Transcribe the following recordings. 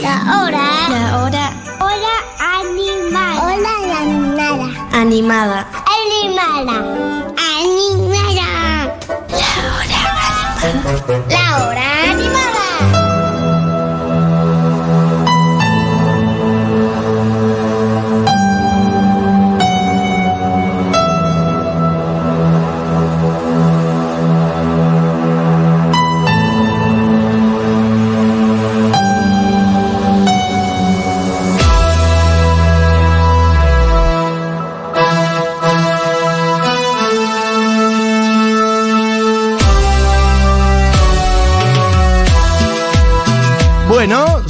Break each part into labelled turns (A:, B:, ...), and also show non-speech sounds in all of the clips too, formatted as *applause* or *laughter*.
A: La hora.
B: La hora
A: Hora animada. Hora animada.
B: animada.
A: Animada. Animada. La hora animada.
C: Bueno,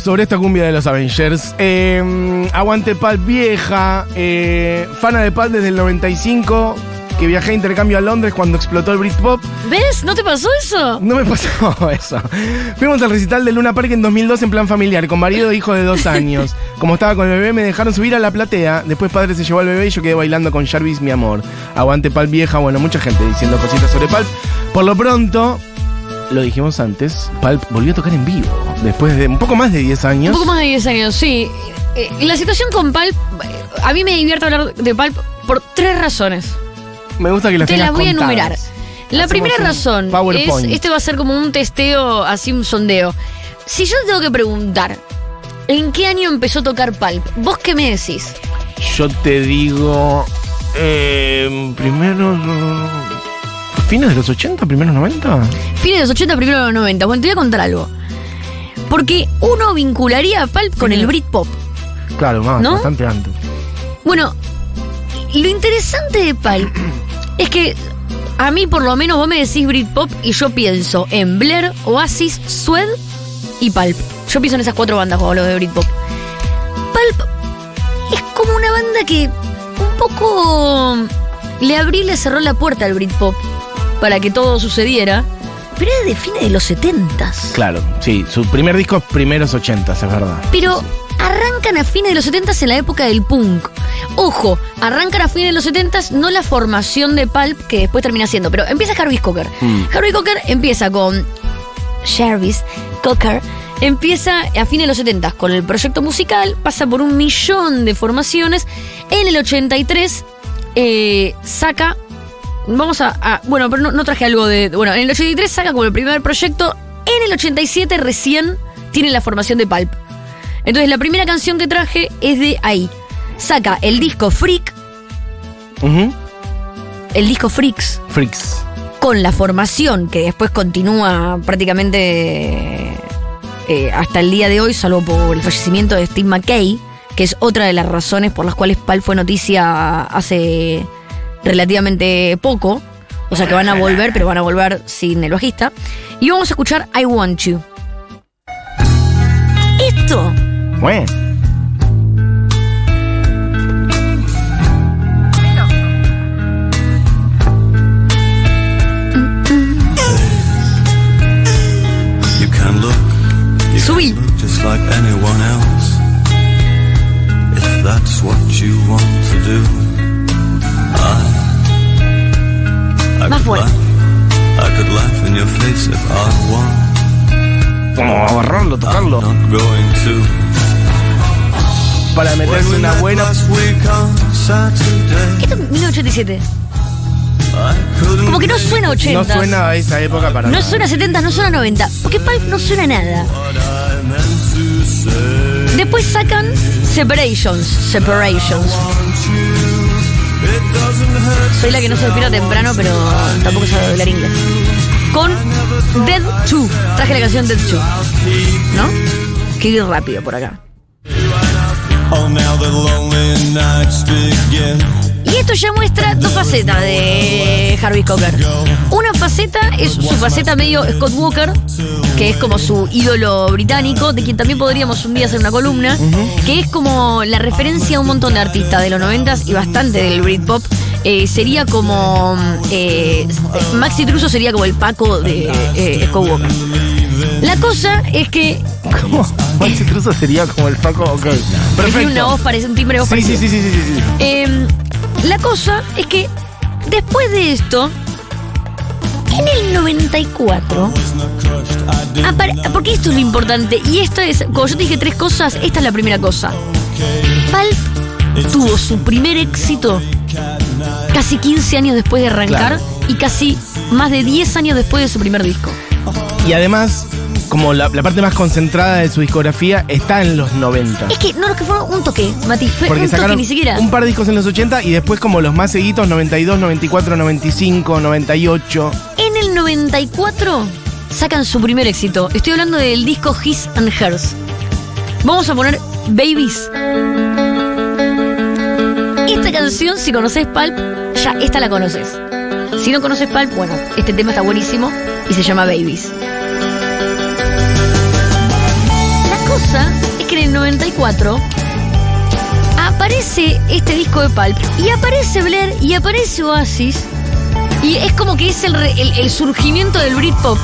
C: sobre esta cumbia de los Avengers. eh, aguante Pulp vieja. eh, fana de Pulp desde el 95. Que viajé a intercambio a Londres cuando explotó el Britpop.
D: ¿Ves? ¿No te pasó eso?
C: No me pasó *laughs* eso. Fuimos al recital de Luna Park en 2002 en plan familiar, con marido e hijo de dos años. Como estaba con el bebé, me dejaron subir a la platea. Después padre se llevó al bebé y yo quedé bailando con Jarvis, mi amor. Aguante Pulp vieja. Bueno, mucha gente diciendo cositas sobre Pulp. Por lo pronto, lo dijimos antes, Pulp volvió a tocar en vivo. Después de un poco más de 10 años.
D: Un poco más de 10 años, sí. Eh, la situación con Pulp, eh, a mí me divierte hablar de Pulp por tres razones.
C: Me gusta que las
D: Te las voy a enumerar. La
C: Hacemos
D: primera razón es,
C: PowerPoint.
D: este va a ser como un testeo, así un sondeo. Si yo te tengo que preguntar, ¿en qué año empezó a tocar Pulp? ¿Vos qué me decís?
C: Yo te digo. Eh, primero. ¿Fines de los 80? ¿Primeros 90?
D: Fines de los 80, primero de los 90. Bueno, te voy a contar algo. Porque uno vincularía a Pulp con el Britpop.
C: Claro, más,
D: ¿No?
C: bastante antes.
D: Bueno, lo interesante de Pulp es que a mí por lo menos vos me decís Britpop y yo pienso en Blair, Oasis, Swed y Pulp. Yo pienso en esas cuatro bandas cuando hablo de Britpop. Pulp es como una banda que un poco le abrió y le cerró la puerta al Britpop para que todo sucediera. Pero es de fines de los setentas.
C: Claro, sí. Su primer disco es primeros 80, es verdad.
D: Pero arrancan a fines de los 70 en la época del punk. Ojo, arrancan a fines de los 70 no la formación de Pulp que después termina siendo, pero empieza Jarvis Cocker.
C: Mm.
D: Jarvis Cocker empieza con Jarvis Cocker. Empieza a fines de los 70 con el proyecto musical, pasa por un millón de formaciones. En el 83 eh, saca. Vamos a, a- Bueno, pero no, no traje algo de. Bueno, en el 83 saca como el primer proyecto. En el 87 recién tiene la formación de Pulp. Entonces la primera canción que traje es de ahí. Saca el disco Freak, el disco Freaks,
C: Freaks.
D: con la formación que después continúa prácticamente eh, hasta el día de hoy, salvo por el fallecimiento de Steve McKay, que es otra de las razones por las cuales Pal fue noticia hace relativamente poco. O sea que van a volver, pero van a volver sin el bajista. Y vamos a escuchar I Want You. Esto
C: Bueno.
E: You can look, you
D: Subí.
E: like I want.
C: Como agarrarlo, tocarlo.
E: I'm not going to.
C: Para
E: we
C: una buena.
E: last week on Saturday,
D: Esto es 1987.
E: I couldn't
D: Como que no suena 80.
C: No suena a esa época para
D: No
C: nada.
D: suena 70, no suena 90. Porque Pulp no suena nada. Después sacan Separations. Separations. Soy la que no se despierta temprano, pero tampoco sabe hablar inglés. Con Dead 2. Traje la canción Dead 2. ¿No? Que ir rápido por acá.
E: Oh, now the lonely nights begin.
D: Y esto ya muestra dos facetas de Harvey Cocker. Una faceta es su faceta medio Scott Walker, que es como su ídolo británico, de quien también podríamos un día hacer una columna, que es como la referencia a un montón de artistas de los noventas y bastante del Britpop. Eh, sería como eh, Maxi Truso sería como el Paco de eh, Scott Walker. La cosa es que
C: ¿Cómo? Maxi Truso sería como el Paco. Ok.
D: tiene
C: Perfecto.
D: una voz parece un timbre de voz
C: Sí, sí, sí, sí, sí, sí.
D: La cosa es que después de esto En el 94, apare- porque esto es lo importante, y esto es, como yo te dije tres cosas, esta es la primera cosa. Pulp tuvo su primer éxito casi 15 años después de arrancar
C: Claro.
D: y casi más de 10 años después de su primer disco.
C: Y además, como la, la parte más concentrada de su discografía está en los 90.
D: Es que no, no, que fue un toque, Mati, fue
C: Porque
D: un toque ni siquiera.
C: un par de discos en los 80 y después como los más seguidos, 92, 94, 95, 98.
D: En el 94 sacan su primer éxito. Estoy hablando del disco His and Hers. Vamos a poner Babies. Esta canción, si conoces Pulp, ya esta la conoces. Si no conoces Pulp, bueno, este tema está buenísimo y se llama Babies. Cosa es que en el 94 aparece este disco de Pulp y aparece Blair y aparece Oasis y es como que es el, re- el- el surgimiento del Britpop.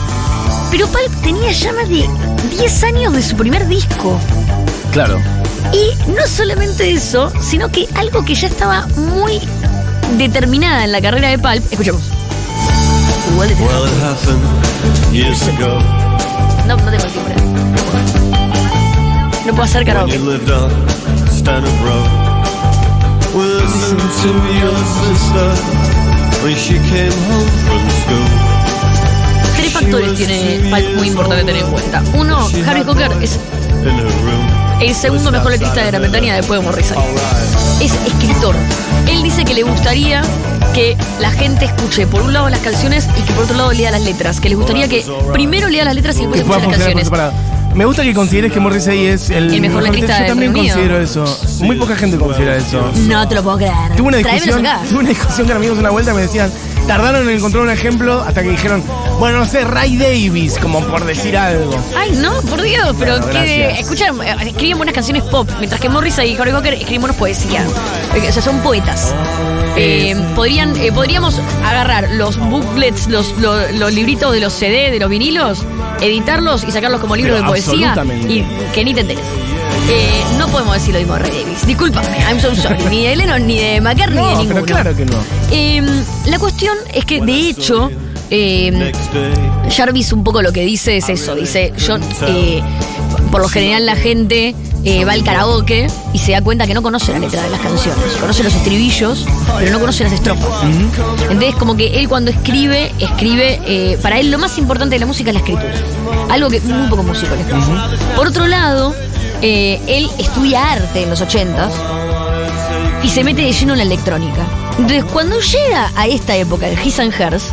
D: Pero Pulp tenía ya más de 10 años de su primer disco.
C: Claro.
D: Y no solamente eso, sino que algo que ya estaba muy determinada en la carrera de Pulp. Escuchemos. Igual de
E: Well, it happened years ago
D: No, no tengo el timbre. No puedo hacer karaoke.
E: you lived on Stanhope Road. Listen to your sister when she came home from school.
D: Tres factores tiene muy importante tener en cuenta. Uno, Harry Cocker es el segundo mejor letrista de Gran Bretaña después de Morrissey. Es escritor. Él dice que le gustaría que la gente escuche por un lado las canciones y que por otro lado lea las letras. Que les gustaría que primero lea las letras y después escuche las canciones.
C: Me gusta que consideres que Morrissey es el,
D: El mejor letrista
C: Yo también considero eso. Muy poca gente considera eso.
D: No te lo puedo creer.
C: Tuve una discusión,
D: acá.
C: tuve una discusión con amigos una vuelta y me decían, tardaron en encontrar un ejemplo hasta que dijeron, bueno, no sé, Ray Davis, como por decir algo.
D: Ay, no, por Dios, pero
C: Bueno,
D: que escuchan, eh, escriben buenas canciones pop, mientras que Morrissey y Harry Cocker escriben buenas poesía. Eh, O sea, son poetas. Eh, podrían, eh, podríamos agarrar los booklets, los, los, los libritos de los CD, de los vinilos, editarlos y sacarlos como libros
C: Pero
D: de poesía y que ni te enteres. Eh, no podemos decir lo mismo de Ray Davis. Discúlpame, I'm so sorry. Ni de Lennon, ni de McCartney, ni de
C: No,
D: ninguno.
C: pero claro que no.
D: Eh, la cuestión es que, de hecho, eh,
E: day.
D: Jarvis un poco lo que dice es eso, dice, yo, eh, por lo general la gente eh, va al karaoke y se da cuenta que no conoce la letra de las canciones, conoce los estribillos, pero no conoce las estrofas. Entonces como que él cuando escribe, escribe, eh, para él lo más importante de la música es la escritura, algo que muy poco músico le pasa. Por otro lado, eh, él estudia arte en los ochentas y se mete de lleno en la electrónica. Entonces, cuando llega a esta época, el His and Hers,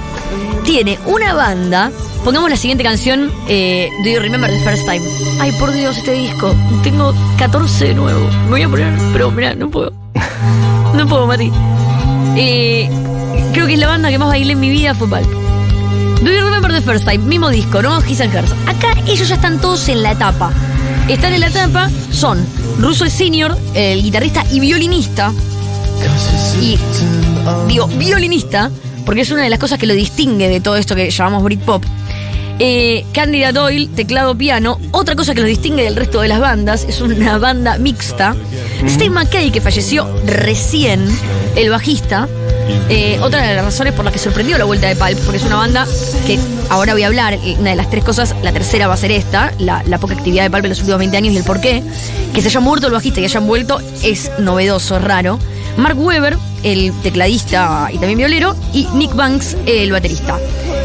D: tiene una banda. Pongamos la siguiente canción, eh, Do You Remember the First Time? Ay, por Dios, este disco. Tengo 14 de nuevo. Me voy a poner, pero mira, no puedo. No puedo, Mati. Eh, creo que es la banda que más bailé en mi vida fue. Do You Remember the First Time? Mismo disco, ¿no? His and Hers. Acá ellos ya están todos en la etapa. Están en la etapa, son Russell Senior, el guitarrista y violinista. Y digo, violinista, porque es una de las cosas que lo distingue de todo esto que llamamos Britpop. Eh, Candida Doyle, teclado piano. Otra cosa que lo distingue del resto de las bandas es una banda mixta. Steve McKay, que falleció recién, el bajista. Eh, otra de las razones por las que sorprendió la vuelta de Pulp, porque es una banda que ahora voy a hablar, una de las tres cosas, la tercera va a ser esta, la, la poca actividad de Pulp en los últimos 20 años y el por qué. Que se haya muerto el bajista y hayan vuelto es novedoso, es raro. Mark Webber, el tecladista y también violero, y Nick Banks, el baterista.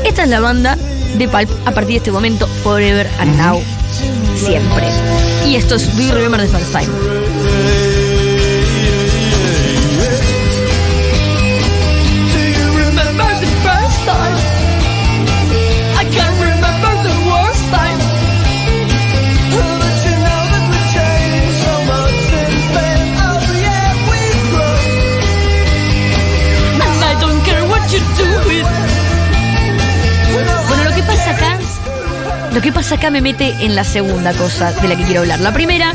D: Esta es la banda de Pulp a partir de este momento, Forever and Now, siempre. Y esto es You Remember the First Time. Lo que pasa acá me mete en la segunda cosa de la que quiero hablar. La primera,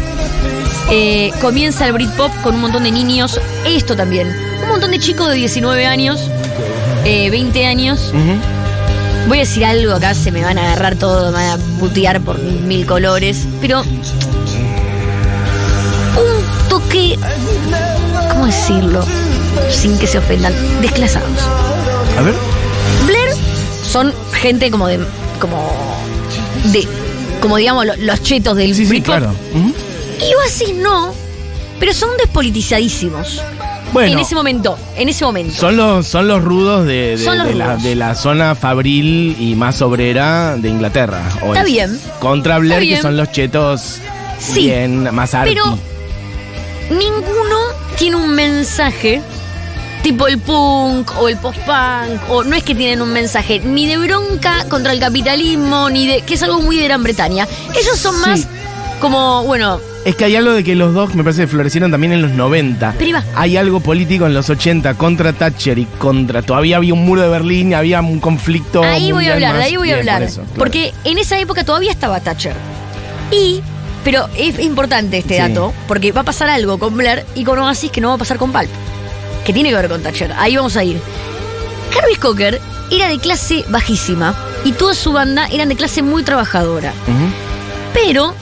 D: eh, comienza el Britpop con un montón de niños, esto también, un montón de chicos de 19 años, eh, 20 años. Voy a decir algo acá, se me van a agarrar todo, me van a putear por mil colores, pero un toque, ¿cómo decirlo? Sin que se ofendan, desclasados.
C: A ver.
D: Blair son gente como de. como. De. como digamos lo- los chetos del
C: Sí, sí, claro. Ujú.
D: Y Oasis no, pero son despolitizadísimos.
C: Bueno,
D: en ese momento, en ese momento.
C: son los, son los rudos de, de-
D: Son los
C: de la,
D: rudos.
C: de la zona fabril y más obrera de Inglaterra. o
D: Está
C: es.
D: bien.
C: Contra Blair, que son los chetos
D: Sí,
C: bien más arty.
D: pero ninguno tiene un mensaje tipo el punk o el post-punk, o no es que tienen un mensaje ni de bronca contra el capitalismo, ni de. que es algo muy de Gran Bretaña. Ellos son
C: Sí.
D: más como, bueno,
C: Es que hay algo de que los dos me parece que florecieron también en los 90.
D: Pero iba.
C: Hay algo político en los 80 contra Thatcher y contra. Todavía había un muro de Berlín, había un conflicto.
D: ahí voy a hablar, de
C: más.
D: ahí voy a
C: Bien,
D: hablar.
C: por eso, claro.
D: Porque en esa época todavía estaba Thatcher. Y. Pero es importante este
C: Sí.
D: dato, porque va a pasar algo con Blair y con Oasis que no va a pasar con Pulp. Que tiene que ver con Thatcher. Ahí vamos a ir. Harvey Cocker era de clase bajísima y toda su banda eran de clase muy trabajadora. Pero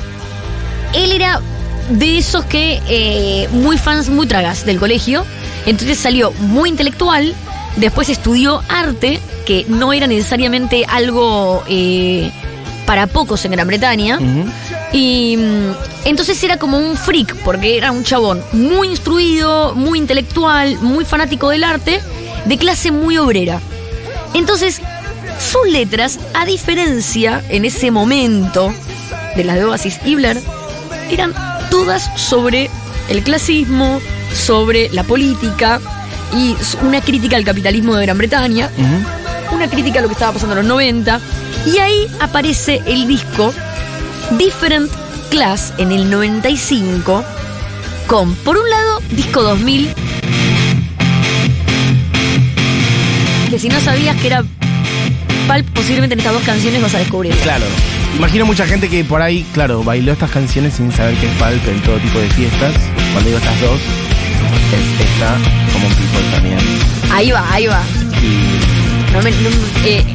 D: él era de esos que eh, muy fans, muy tragas del colegio. Entonces salió muy intelectual. Después estudió arte, que no era necesariamente algo eh, para pocos en Gran Bretaña. Y mm, entonces era como un freak, porque era un chabón muy instruido, muy intelectual, muy fanático del arte, de clase muy obrera. Entonces, sus letras, a diferencia en ese momento de las de Oasis y Blair, eran todas sobre el clasismo, sobre la política y una crítica al capitalismo de Gran Bretaña. Una crítica a lo que estaba pasando en los 90. Y ahí aparece el disco Different Class en el 95 con, por un lado, disco 2000, que si no sabías que era Pulp, posiblemente en estas dos canciones vas a descubrir.
C: Claro. Imagino mucha gente que por ahí, claro, bailó estas canciones sin saber que es Pulp en todo tipo de fiestas. Cuando digo estas dos, es esta como un people también.
D: Ahí va, ahí va.
C: Y
D: Eh,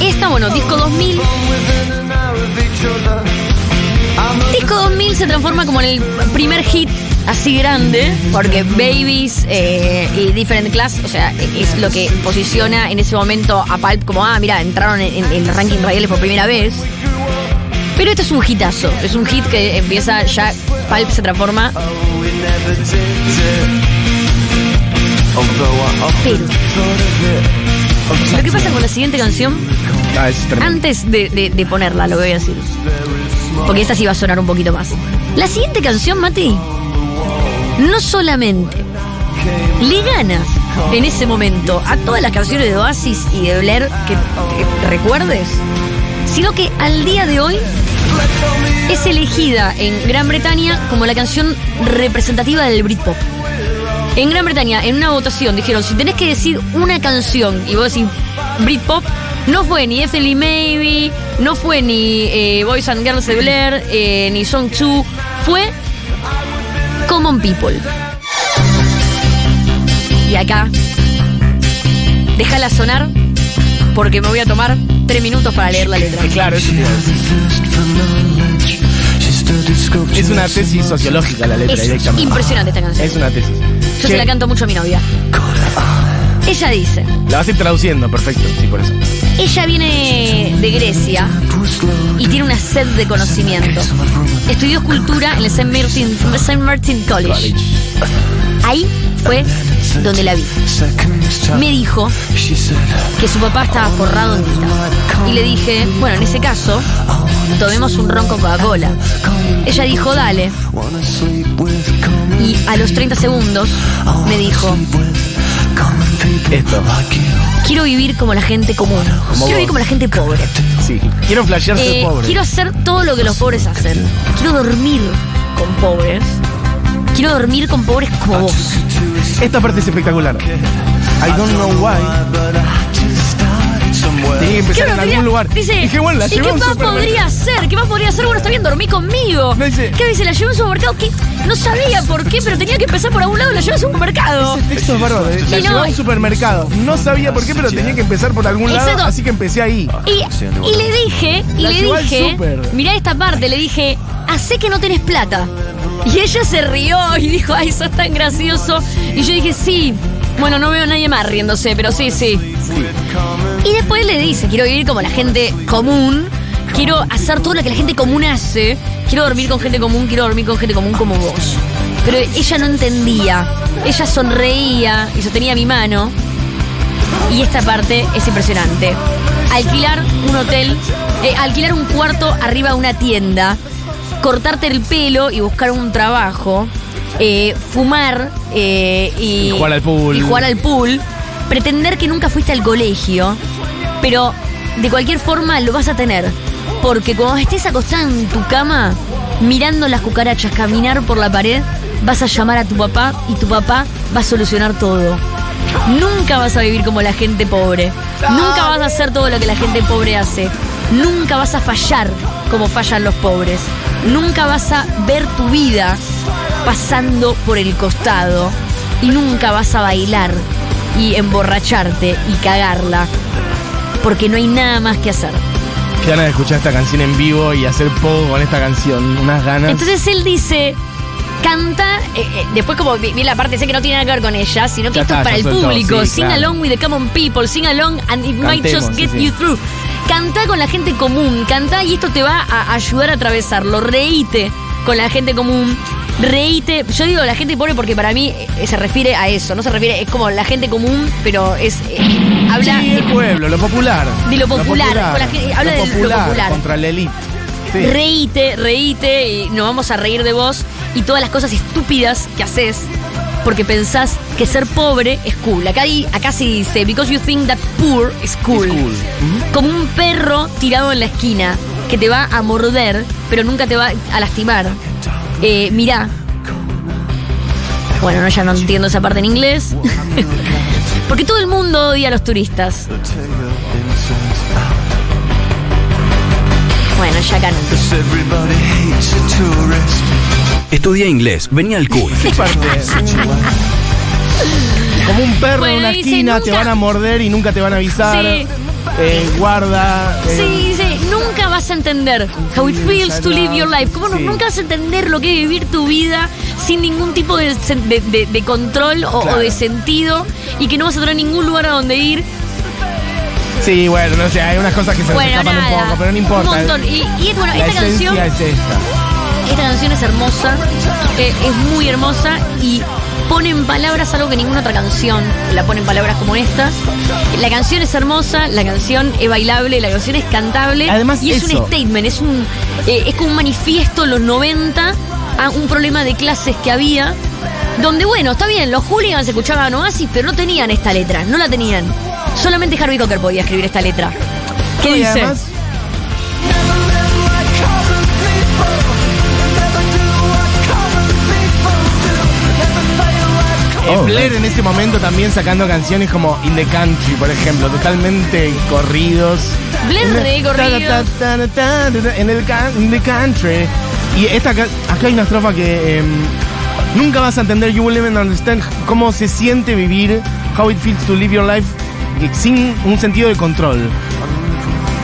D: esta, bueno, disco 2000. Disco 2000 se transforma como en el primer hit así grande, porque Babies eh, y Different Class, o sea, es lo que posiciona en ese momento a Pulp como, ah, mira, entraron en, en el ranking radiales por primera vez. Pero este es un hitazo, es un hit que empieza ya, Pulp se transforma. Pero, lo que pasa con la siguiente canción
C: ah, es
D: antes de, de- de ponerla, lo voy a decir. Porque esta sí va a sonar un poquito más. La siguiente canción, Mati, no solamente le gana en ese momento a todas las canciones de Oasis y de Blair que, que recuerdes, sino que al día de hoy es elegida en Gran Bretaña como la canción representativa del Britpop. En Gran Bretaña, en una votación, dijeron, si tenés que decir una canción y vos decís Britpop, no fue ni Definitely Maybe, no fue ni eh, Boys and Girls de Blair, eh, ni Song 2, fue Common People. Y acá, déjala sonar porque me voy a tomar tres minutos para leer la letra.
C: Claro, eso Es una tesis sociológica la letra
D: Es
C: directamente.
D: impresionante esta canción.
C: Es una tesis.
D: Yo se la canto mucho a mi novia. Ella dice,
C: La vas a ir traduciendo, perfecto, sí, por eso.
D: ella viene de Grecia y tiene una sed de conocimiento. Estudió escultura en el St. Martin. Martin College.
C: College.
D: Ahí fue donde la vi. Me dijo que su papá estaba forrado en guita. Y le dije, bueno, en ese caso, tomemos un ron con Coca-Cola. Ella dijo, dale. Y a los 30 segundos me dijo,
C: Esto.
D: quiero vivir como la gente común. Quiero vivir como la gente pobre.
C: Sí. Quiero flashear ser
D: Eh,
C: pobre.
D: quiero hacer todo lo que los pobres hacen. Quiero dormir con pobres. Quiero dormir con pobres como vos.
C: Esta parte es espectacular. I don't know why. Tenía que empezar en algún lugar.
D: Dice,
C: Dije, bueno, la
D: ¿y qué más podría hacer? ¿Qué más podría hacer? Bueno, está bien, dormí conmigo.
C: No, dice-
D: ¿Qué dice? La llevé a un supermercado que no sabía por qué, pero tenía que empezar por algún lado, la llevé a un supermercado.
C: Ese texto es bárbaro. eh. La
D: Y no,
C: llevé a un
D: y-
C: supermercado. No sabía por qué, pero tenía que empezar por algún lado,
D: Exacto.
C: así que empecé ahí.
D: Y, y le dije, y
C: La
D: le
C: llevó al
D: dije,
C: súper.
D: mirá esta parte, le dije, hacé que no tenés plata. Y ella se rió y dijo, ay, sos tan gracioso. Y yo dije, sí, Bueno, no veo a nadie más riéndose, pero sí, sí. Y después le dice, quiero vivir como la gente común, quiero hacer todo lo que la gente común hace, quiero dormir con gente común, quiero dormir con gente común como vos. Pero ella no entendía, ella sonreía y sostenía mi mano. Y esta parte es impresionante. Alquilar un hotel, eh, alquilar un cuarto arriba de una tienda, cortarte el pelo y buscar un trabajo, eh, fumar eh, y,
C: Y jugar al pool.
D: y jugar al pool, pretender que nunca fuiste al colegio, pero de cualquier forma lo vas a tener. Porque cuando estés acostada en tu cama, mirando las cucarachas caminar por la pared, vas a llamar a tu papá y tu papá va a solucionar todo. Nunca vas a vivir como la gente pobre. Nunca vas a hacer todo lo que la gente pobre hace. Nunca vas a fallar como fallan los pobres. Nunca vas a ver tu vida pasando por el costado. Y nunca vas a bailar y emborracharte y cagarla. Porque no hay nada más que hacer.
C: Qué ganas de escuchar esta canción en vivo y hacer poco con esta canción. Unas ganas.
D: Entonces él dice, canta, eh, eh, después como vi, vi la parte, sé que no tiene nada que ver con ella, sino que
C: Ya
D: esto
C: está,
D: es para el público.
C: sí,
D: sing
C: claro.
D: along with the common people, sing along and it might just get
C: sí.
D: you through. Canta con la gente común, canta y esto te va a ayudar a atravesarlo. Reíte con la gente común. Reíte, yo digo la gente pobre porque para mí eh, se refiere a eso, no se refiere, es como la gente común, pero es. eh, habla
C: Sí, el pueblo, lo popular.
D: De lo popular, con la gente- habla de lo popular.
C: Contra la elite. Sí.
D: Reíte, reíte y nos vamos a reír de vos y todas las cosas estúpidas que haces porque pensás que ser pobre es cool. Acá, di- acá se dice, because you think that poor is cool. Como un perro tirado en la esquina que te va a morder, pero nunca te va a lastimar. Eh, mirá. Bueno, no, ya no entiendo esa parte en inglés. *laughs* Porque todo el mundo odia a los turistas. Bueno, ya acá no
F: Estudia inglés, venía al cool.
C: ¿Qué parte? Como un perro
D: Bueno,
C: en una
D: dice,
C: esquina, te
D: nunca-
C: van a morder y nunca te van a avisar.
D: Sí.
C: Eh, guarda. eh,
D: Sí, sí, nunca vas a entender how it feels to live your life. ¿Cómo no-
C: Sí.
D: nunca vas a entender lo que es vivir tu vida sin ningún tipo de, sen- de- de- de control o,
C: Claro.
D: o de sentido y que no vas a tener ningún lugar a donde ir?
C: Sí, bueno, no sé, hay unas cosas que se nos
D: Bueno,
C: escapan
D: nada.
C: un poco, pero no importa.
D: Un montón. Y, y, bueno,
C: la
D: esta
C: esencia
D: canción,
C: es esta.
D: Esta canción es hermosa, eh, es muy hermosa y pone en palabras algo que ninguna otra canción la pone en palabras como esta. La canción es hermosa, la canción es bailable, la canción es cantable
C: Además,
D: y es un statement, es un eh, es como un manifiesto en los 90 a un problema de clases que había. Donde, bueno, está bien, los hooligans escuchaban Oasis, pero no tenían esta letra, no la tenían. Solamente Harvey Cocker podía escribir esta letra. ¿Qué
C: Y
D: dice?
C: además, Blair en ese momento también sacando canciones como In the Country, por ejemplo, totalmente corridos.
D: Blair re
C: ta, En el in the country. Y esta acá hay una estrofa que em, nunca vas a entender, you will never understand cómo se siente vivir, how it feels to live your life sin un sentido de control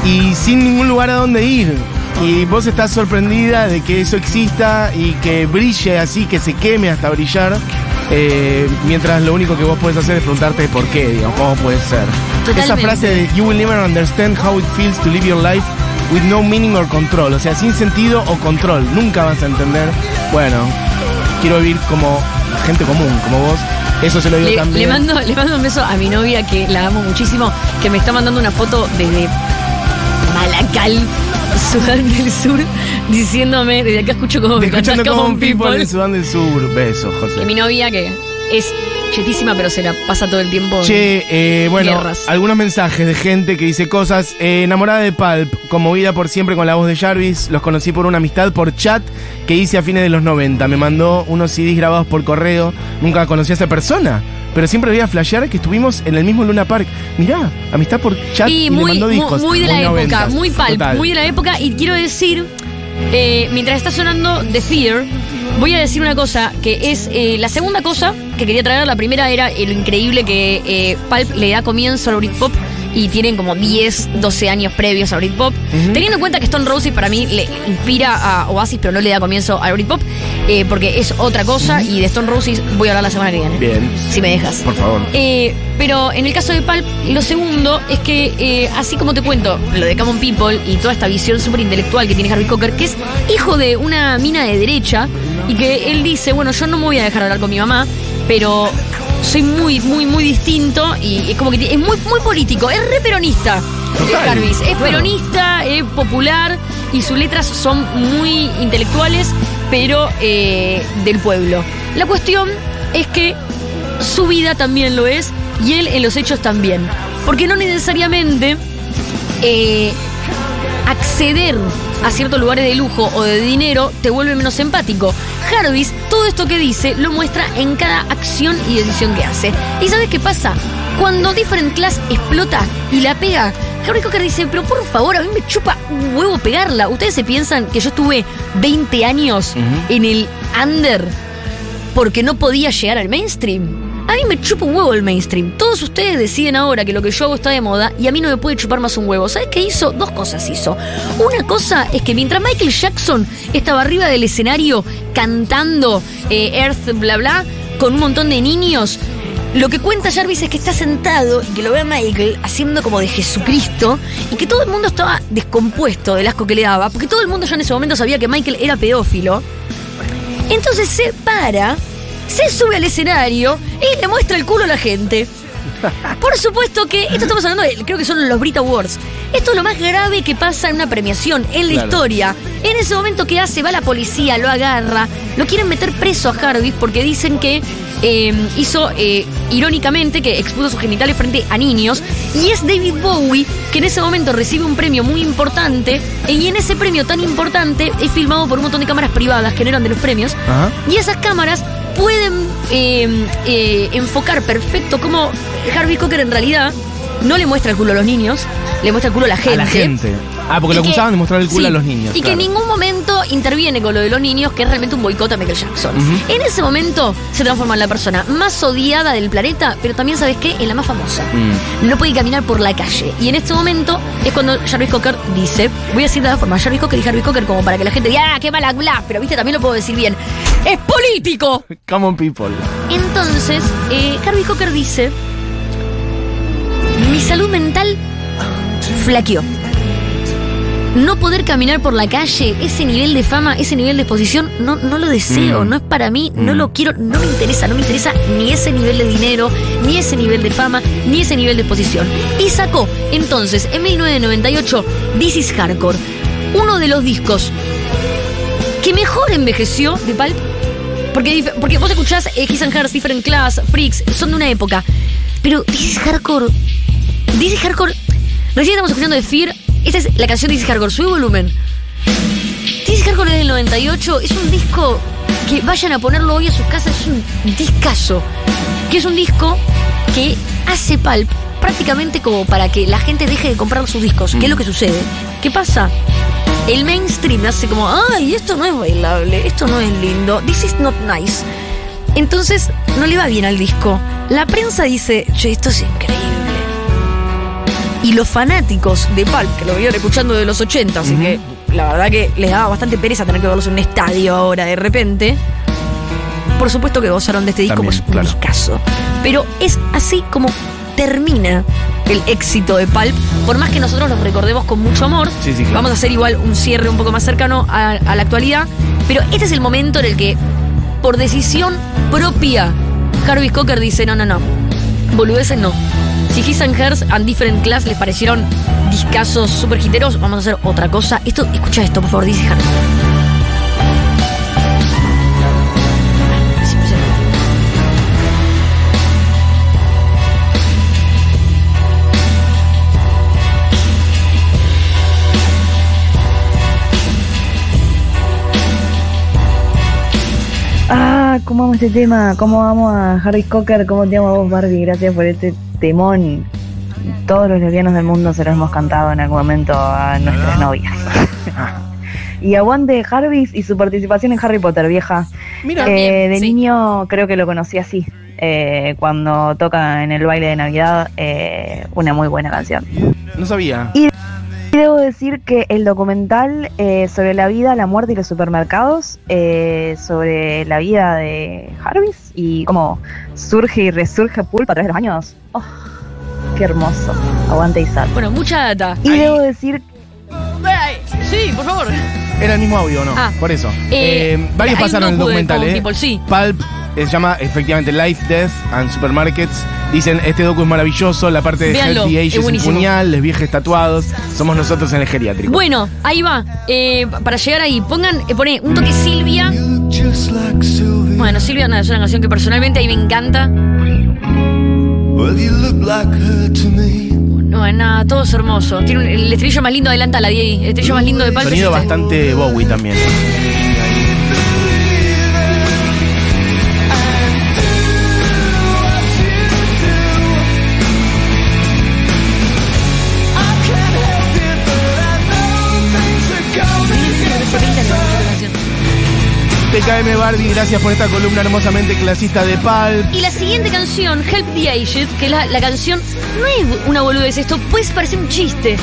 C: y sin ningún lugar a donde ir. Y vos estás sorprendida de que eso exista y que brille así, que se queme hasta brillar, eh, mientras lo único que vos puedes hacer es preguntarte por qué, digamos, cómo puede ser. Esa frase de You will never understand how it feels to live your life with no meaning or control, o sea, sin sentido o control, nunca vas a entender. Bueno, quiero vivir como gente común, como vos. Eso se lo digo
D: Le,
C: también.
D: le mando, le mando un beso a mi novia que la amo muchísimo, que me está mandando una foto desde Malacal, Sudán del Sur, diciéndome, desde acá escucho como
C: De escuchando como people
D: People.
C: en Sudán del Sur. Besos, José.
D: Que mi novia que es chetísima, pero se la pasa todo el tiempo.
C: Che, eh, bueno,
D: Guerras.
C: algunos mensajes de gente que dice cosas. Eh, enamorada de Pulp, conmovida por siempre con la voz de Jarvis. Los conocí por una amistad por chat que hice a fines de los 90. Me mandó unos CDs grabados por correo. Nunca conocí a esa persona. Pero siempre veía flashear que estuvimos en el mismo Luna Park. Mirá, amistad por chat y,
D: Y
C: le
D: muy,
C: mandó discos.
D: muy de la época, muy
C: Total.
D: muy de la época. Y quiero decir, eh, mientras está sonando The Fear, voy a decir una cosa, que es eh, la segunda cosa que quería traer. La primera era lo increíble que eh, Pulp le da comienzo al Britpop y tienen como 10, 12 años previos a Britpop. Teniendo en cuenta que Stone Roses para mí le inspira a Oasis, pero no le da comienzo a Britpop, eh, porque es otra cosa y de Stone Roses voy a hablar la semana que viene.
C: Bien.
D: Si me dejas.
C: Por favor.
D: Eh, pero en el caso de Pulp, lo segundo es que, eh, así como te cuento lo de Common People y toda esta visión súper intelectual que tiene Harvey Cocker, que es hijo de una mina de derecha y que él dice, bueno, yo no me voy a dejar de hablar con mi mamá, pero soy muy, muy, muy distinto y es como que es muy, muy político, es re peronista.
C: Total,
D: es
C: claro.
D: peronista, es popular y sus letras son muy intelectuales, pero eh, del pueblo. La cuestión es que su vida también lo es y él en los hechos también. Porque no necesariamente eh, acceder a ciertos lugares de lujo o de dinero te vuelve menos empático. Jarvis, todo esto que dice, lo muestra en cada acción y decisión que hace. ¿Y sabes qué pasa? Cuando Different Class explota y la pega, Harry Cocker dice, pero por favor, a mí me chupa un huevo pegarla. ¿Ustedes se piensan que yo estuve 20 años en el under porque no podía llegar al mainstream. A mí me chupa un huevo el mainstream. Todos ustedes deciden ahora que lo que yo hago está de moda y a mí no me puede chupar más un huevo. ¿Sabes qué hizo? Dos cosas hizo. Una cosa es que mientras Michael Jackson estaba arriba del escenario cantando eh, Earth, bla, bla, con un montón de niños, lo que cuenta Jarvis es que está sentado y que lo ve a Michael haciendo como de Jesucristo y que todo el mundo estaba descompuesto del asco que le daba, porque todo el mundo ya en ese momento sabía que Michael era pedófilo. Entonces se para, se sube al escenario y le muestra el culo a la gente. Por supuesto que esto estamos hablando de, creo que son los Brit Awards. Esto es lo más grave que pasa en una premiación, en la
C: Claro.
D: historia. En ese momento que hace, va la policía, lo agarra, lo quieren meter preso a Jarvis porque dicen que eh, hizo, eh, irónicamente, que expuso sus genitales frente a niños. Y es David Bowie que en ese momento recibe un premio muy importante. Y en ese premio tan importante es filmado por un montón de cámaras privadas que no eran de los premios.
C: Ajá.
D: Y esas cámaras pueden eh, eh, enfocar perfecto cómo Harvey Cocker en realidad no le muestra el culo a los niños, le muestra el culo a la gente.
C: A la gente. Ah, porque
D: Y
C: lo
D: que-
C: acusaban de mostrar el culo
D: sí,
C: a los niños.
D: Y que en ningún momento interviene con lo de los niños, que es realmente un boicot a Michael Jackson. En ese momento se transforma en la persona más odiada del planeta, pero también, ¿sabes qué? En la más famosa.
C: Mm.
D: No puede caminar por la calle. Y en este momento es cuando Jarvis Cocker dice, voy a decir de la forma, Jarvis Cocker y Harvey Cocker como para que la gente diga, ah, qué mala bla, pero viste, también lo puedo decir bien. ¡Es político!
C: Common people.
D: Entonces, eh, Harvey Cocker dice: Mi salud mental flaqueó. No poder caminar por la calle, ese nivel de fama, ese nivel de exposición, no, no lo deseo,
C: Mm.
D: no es para mí, no
C: Mm.
D: lo quiero, no me interesa, no me interesa ni ese nivel de dinero, ni ese nivel de fama, ni ese nivel de exposición. Y sacó entonces en 1998 This is Hardcore, uno de los discos que mejor envejeció de Pulp porque, porque vos escuchás eh, His and Hers, Different Class, Freaks, son de una época. Pero This is Hardcore. This is Hardcore. Recién estamos escuchando de Fear. Esta es la canción de is Hardcore, sube volumen. Is Hardcore es del 98. Es un disco que vayan a ponerlo hoy a sus casas. Es un discazo. Que es un disco que hace Pulp prácticamente como para que la gente deje de comprar sus discos. ¿Qué es lo que sucede? ¿Qué pasa? El mainstream hace como, ay, esto no es bailable, esto no es lindo, this is not nice. Entonces, no le va bien al disco. La prensa dice, che, esto es increíble. Y los fanáticos de Pulp, que lo venían escuchando de los 80, así que la verdad que les daba bastante pereza tener que verlos en un estadio ahora de repente. Por supuesto que gozaron de este disco,
C: También,
D: pues un
C: claro.
D: discazo. Pero es así como termina el éxito de Pulp, por más que nosotros los recordemos con mucho amor.
C: Sí, sí, claro.
D: Vamos a hacer igual un cierre un poco más cercano a, a la actualidad. Pero este es el momento en el que, por decisión propia, Harvey Cocker dice: no, no, no. Boludeces no. Si His and Hers and Different Class les parecieron discazos super hiteros, vamos a hacer otra cosa. Esto, escucha esto, por favor, dice.
G: Ah, ¿cómo amo este tema? ¿Cómo amo a Harry Cocker? ¿Cómo te amo a vos, Barbie? Gracias por este temón. Todos los lesbianos del mundo se lo hemos cantado en algún momento a nuestras novias. *laughs* y aguante Jarvis y su participación en Harry Potter, vieja.
C: Mira,
G: Eh, de
D: sí.
G: niño creo que lo conocí así. eh, cuando toca en el baile de Navidad eh, una muy buena canción.
C: No sabía.
G: Y debo decir que el documental eh, sobre la vida, la muerte y los supermercados, eh, sobre la vida de Jarvis y cómo surge y resurge Pulp a través de los años. Oh, qué hermoso. Aguante y sal.
D: Bueno, mucha data.
G: Y debo decir
D: Sí, por favor.
C: Era el mismo audio, ¿no?
D: Ah.
C: Por eso.
D: Eh,
C: Eh, varios
D: hay un
C: pasaron el
D: docu de
C: documental,
D: Common
C: ¿eh?
D: People, sí.
C: Pulp eh, se llama efectivamente Life, Death and Supermarkets. Dicen, este docu es maravilloso, la parte de
D: Véanlo,
C: Healthy
D: es
C: Age es un
D: buenísimo.
C: puñal, les viajes tatuados, somos nosotros en el geriátrico.
D: Bueno, ahí va. Eh, para llegar ahí, pongan, eh, poné un toque Silvia. Bueno, Silvia nada, es una canción que personalmente a mí me encanta.
E: Well, you look like her to me.
D: No, es nada, todo es hermoso. Tiene un- el estribillo más lindo, adelanta la Diego. El estribillo más lindo de Palp es
C: Sonido
D: este.
C: bastante Bowie también. TKM Barbie, gracias por esta columna hermosamente clasista de Pulp.
D: Y la siguiente canción, Help the Aged, que es la, la canción, no es una boludez, esto puede parecer un chiste.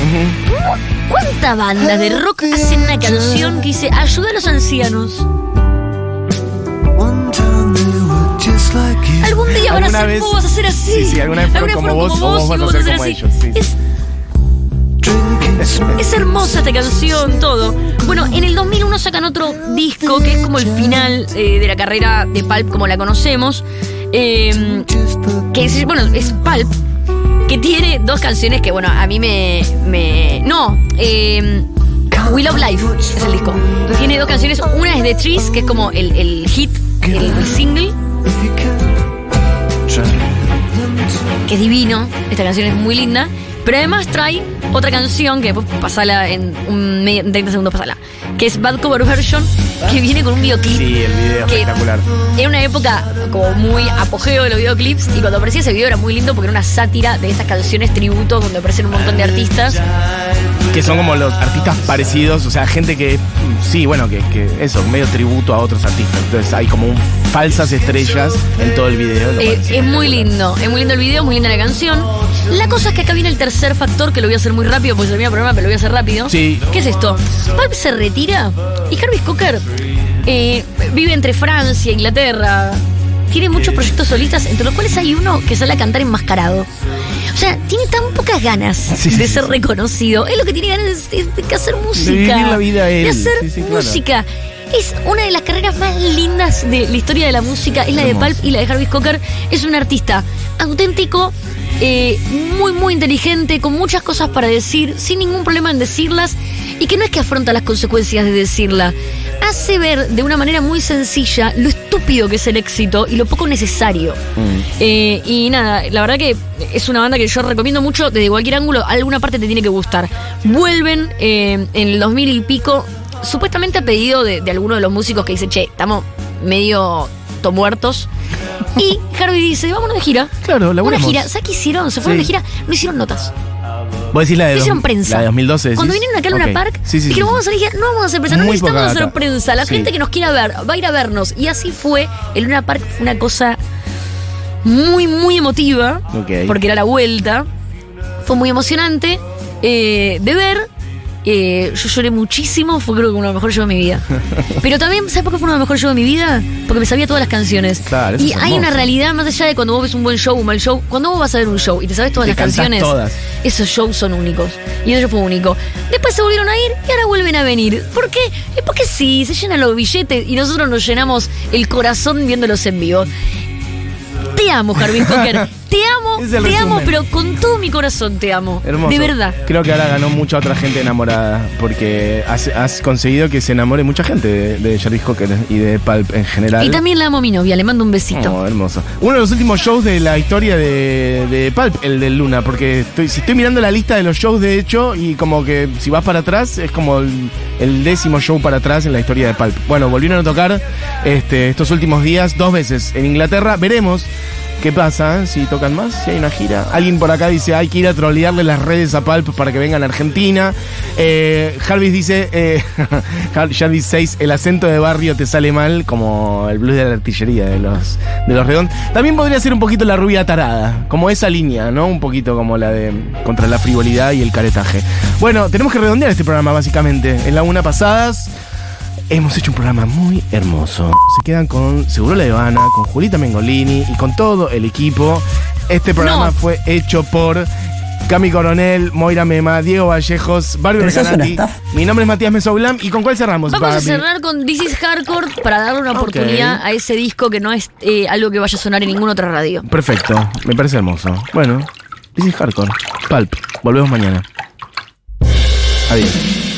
D: ¿Cómo- ¿Cuántas bandas de rock hacen una canción que dice ayuda a los ancianos? Algún día van a
C: ¿Alguna
D: ser
C: vez-
D: vos, vas a ser así.
C: Sí, sí, alguna vez fueron como vos, o vos vas a ser como ellos, sí.
D: Es. Es hermosa esta canción, todo. Bueno, en el 2001 sacan otro disco que es como el final eh, de la carrera de Pulp como la conocemos. eh, que es, bueno, es Pulp, que tiene dos canciones que, bueno, a mí me. no, eh, We Love Life es el disco. Tiene dos canciones, una es The Trees, que es como el, el hit, el single, que divino, esta canción es muy linda, pero además trae otra canción que después pasala en un medio, en 30 segundos pasala, que es Bad Cover Version, que viene con un videoclip.
C: Sí, el video
D: que
C: espectacular.
D: Era una época como muy apogeo de los videoclips y cuando aparecía ese video era muy lindo porque era una sátira de esas canciones tributo donde aparecen un montón de artistas.
C: Que son como los artistas parecidos, o sea, gente que, sí, bueno, que, que eso, medio tributo a otros artistas. Entonces hay como un falsas estrellas en todo el video.
D: Eh, es muy lindo, es muy lindo el video, muy linda la canción. La cosa es que acá viene el tercer factor que lo voy a hacer muy rápido porque termina el programa, pero lo voy a hacer rápido.
C: Sí.
D: ¿Qué es esto? Pulp se retira y Jarvis Cocker eh, vive entre Francia e Inglaterra. Tiene muchos proyectos solistas, entre los cuales hay uno que sale a cantar enmascarado. O sea, tiene tan pocas ganas
C: Sí, sí,
D: de ser
C: sí.
D: reconocido. Es lo que tiene ganas de, de- de hacer música.
C: vivir la vida él.
D: De hacer
C: claro.
D: música. Es una de las carreras más lindas de la historia de la música. Es la de. Pulp y la de Jarvis Cocker. Es un artista auténtico, eh, muy, muy inteligente, con muchas cosas para decir, sin ningún problema en decirlas. Y que no es que afronta las consecuencias de decirla. Hace ver de una manera muy sencilla lo estúpido que es el éxito y lo poco necesario.
C: Mm.
D: Eh, y nada, la verdad que es una banda que yo recomiendo mucho desde cualquier ángulo. Alguna parte te tiene que gustar. Vuelven eh, en el 2000 y pico, supuestamente a pedido de, de alguno de los músicos que dice, che, estamos medio to muertos. Y Harvey dice, vámonos de gira.
C: Claro,
D: Una
C: laburamos.
D: gira. ¿Sabes qué hicieron? Se fueron
C: Sí.
D: de gira, no hicieron notas.
C: Vos decís la de,
D: No
C: dos-
D: hicieron prensa.
C: la de 2012.
D: Cuando
C: decís?
D: vinieron acá a Luna
C: Ok.
D: Park,
C: sí, sí,
D: dijeron,
C: sí.
D: vamos a hacer gira. No vamos a hacer prensa, no
C: Muy
D: necesitamos
C: poca
D: hacer
C: data.
D: prensa. La
C: Sí.
D: gente que nos quiera ver va a ir a vernos. Y así fue. El Luna Park fue una cosa muy, muy emotiva.
C: Ok.
D: Porque era la vuelta. Fue muy emocionante eh, de ver. Eh, yo lloré muchísimo, fue creo que uno de los mejores shows de mi vida. *laughs* Pero también, ¿sabes por qué fue uno de los mejores shows de mi vida? Porque me sabía todas las canciones.
C: Claro,
D: y hay una realidad, más allá de cuando vos ves un buen show, un mal show, cuando vos vas a ver un show y te sabes todas
C: Te
D: las canciones,
C: todas.
D: esos shows son únicos. Y eso fue único. Después se volvieron a ir y ahora vuelven a venir. ¿Por qué? Es porque sí, se llenan los billetes y nosotros nos llenamos el corazón viéndolos en vivo. Te amo, Jarvis Cocker. *laughs* Te amo, te amo, pero con todo mi corazón te amo.
C: Hermoso.
D: De verdad.
C: Creo que ahora ganó mucha otra gente enamorada porque has, has conseguido que se enamore mucha gente de, de Jarvis Cocker y de Pulp en general.
D: Y también la amo a mi novia, le mando un besito.
C: Oh, hermoso. Uno de los últimos shows de la historia de, de Pulp, el de Luna, porque estoy, si estoy mirando la lista de los shows de hecho y como que si vas para atrás es como el, el décimo show para atrás en la historia de Pulp. Bueno, volvieron a tocar este, estos últimos días dos veces en Inglaterra. Veremos ¿Qué pasa si tocan más? Si hay una gira. Alguien por acá dice, hay que ir a trolearle las redes a Pulp para que vengan a Argentina. Eh, Jarvis dice, eh, Jar- *laughs* Jarvis 6, el acento de barrio te sale mal, como el blues de la artillería de los, de los redondos. También podría ser un poquito la rubia tarada, como esa línea, ¿no? Un poquito como la de contra la frivolidad y el caretaje. Bueno, tenemos que redondear este programa, básicamente. En la una pasadas. Hemos hecho un programa muy hermoso. Se quedan con Seguro La Habana, con Julita Mengolini y con todo el equipo. Este programa
D: No.
C: fue hecho por Cami Coronel, Moira Mema, Diego Vallejos, Barbie
H: ¿Pero sos una
C: Recanati. Mi nombre es Matías Mesoulam. ¿Y con cuál cerramos,
D: Vamos a cerrar con This is Hardcore para darle una oportunidad a ese disco que no es eh, algo que vaya a sonar en ninguna otra radio.
C: Perfecto, me parece hermoso. Bueno, this is hardcore. Pulp, volvemos mañana. Adiós.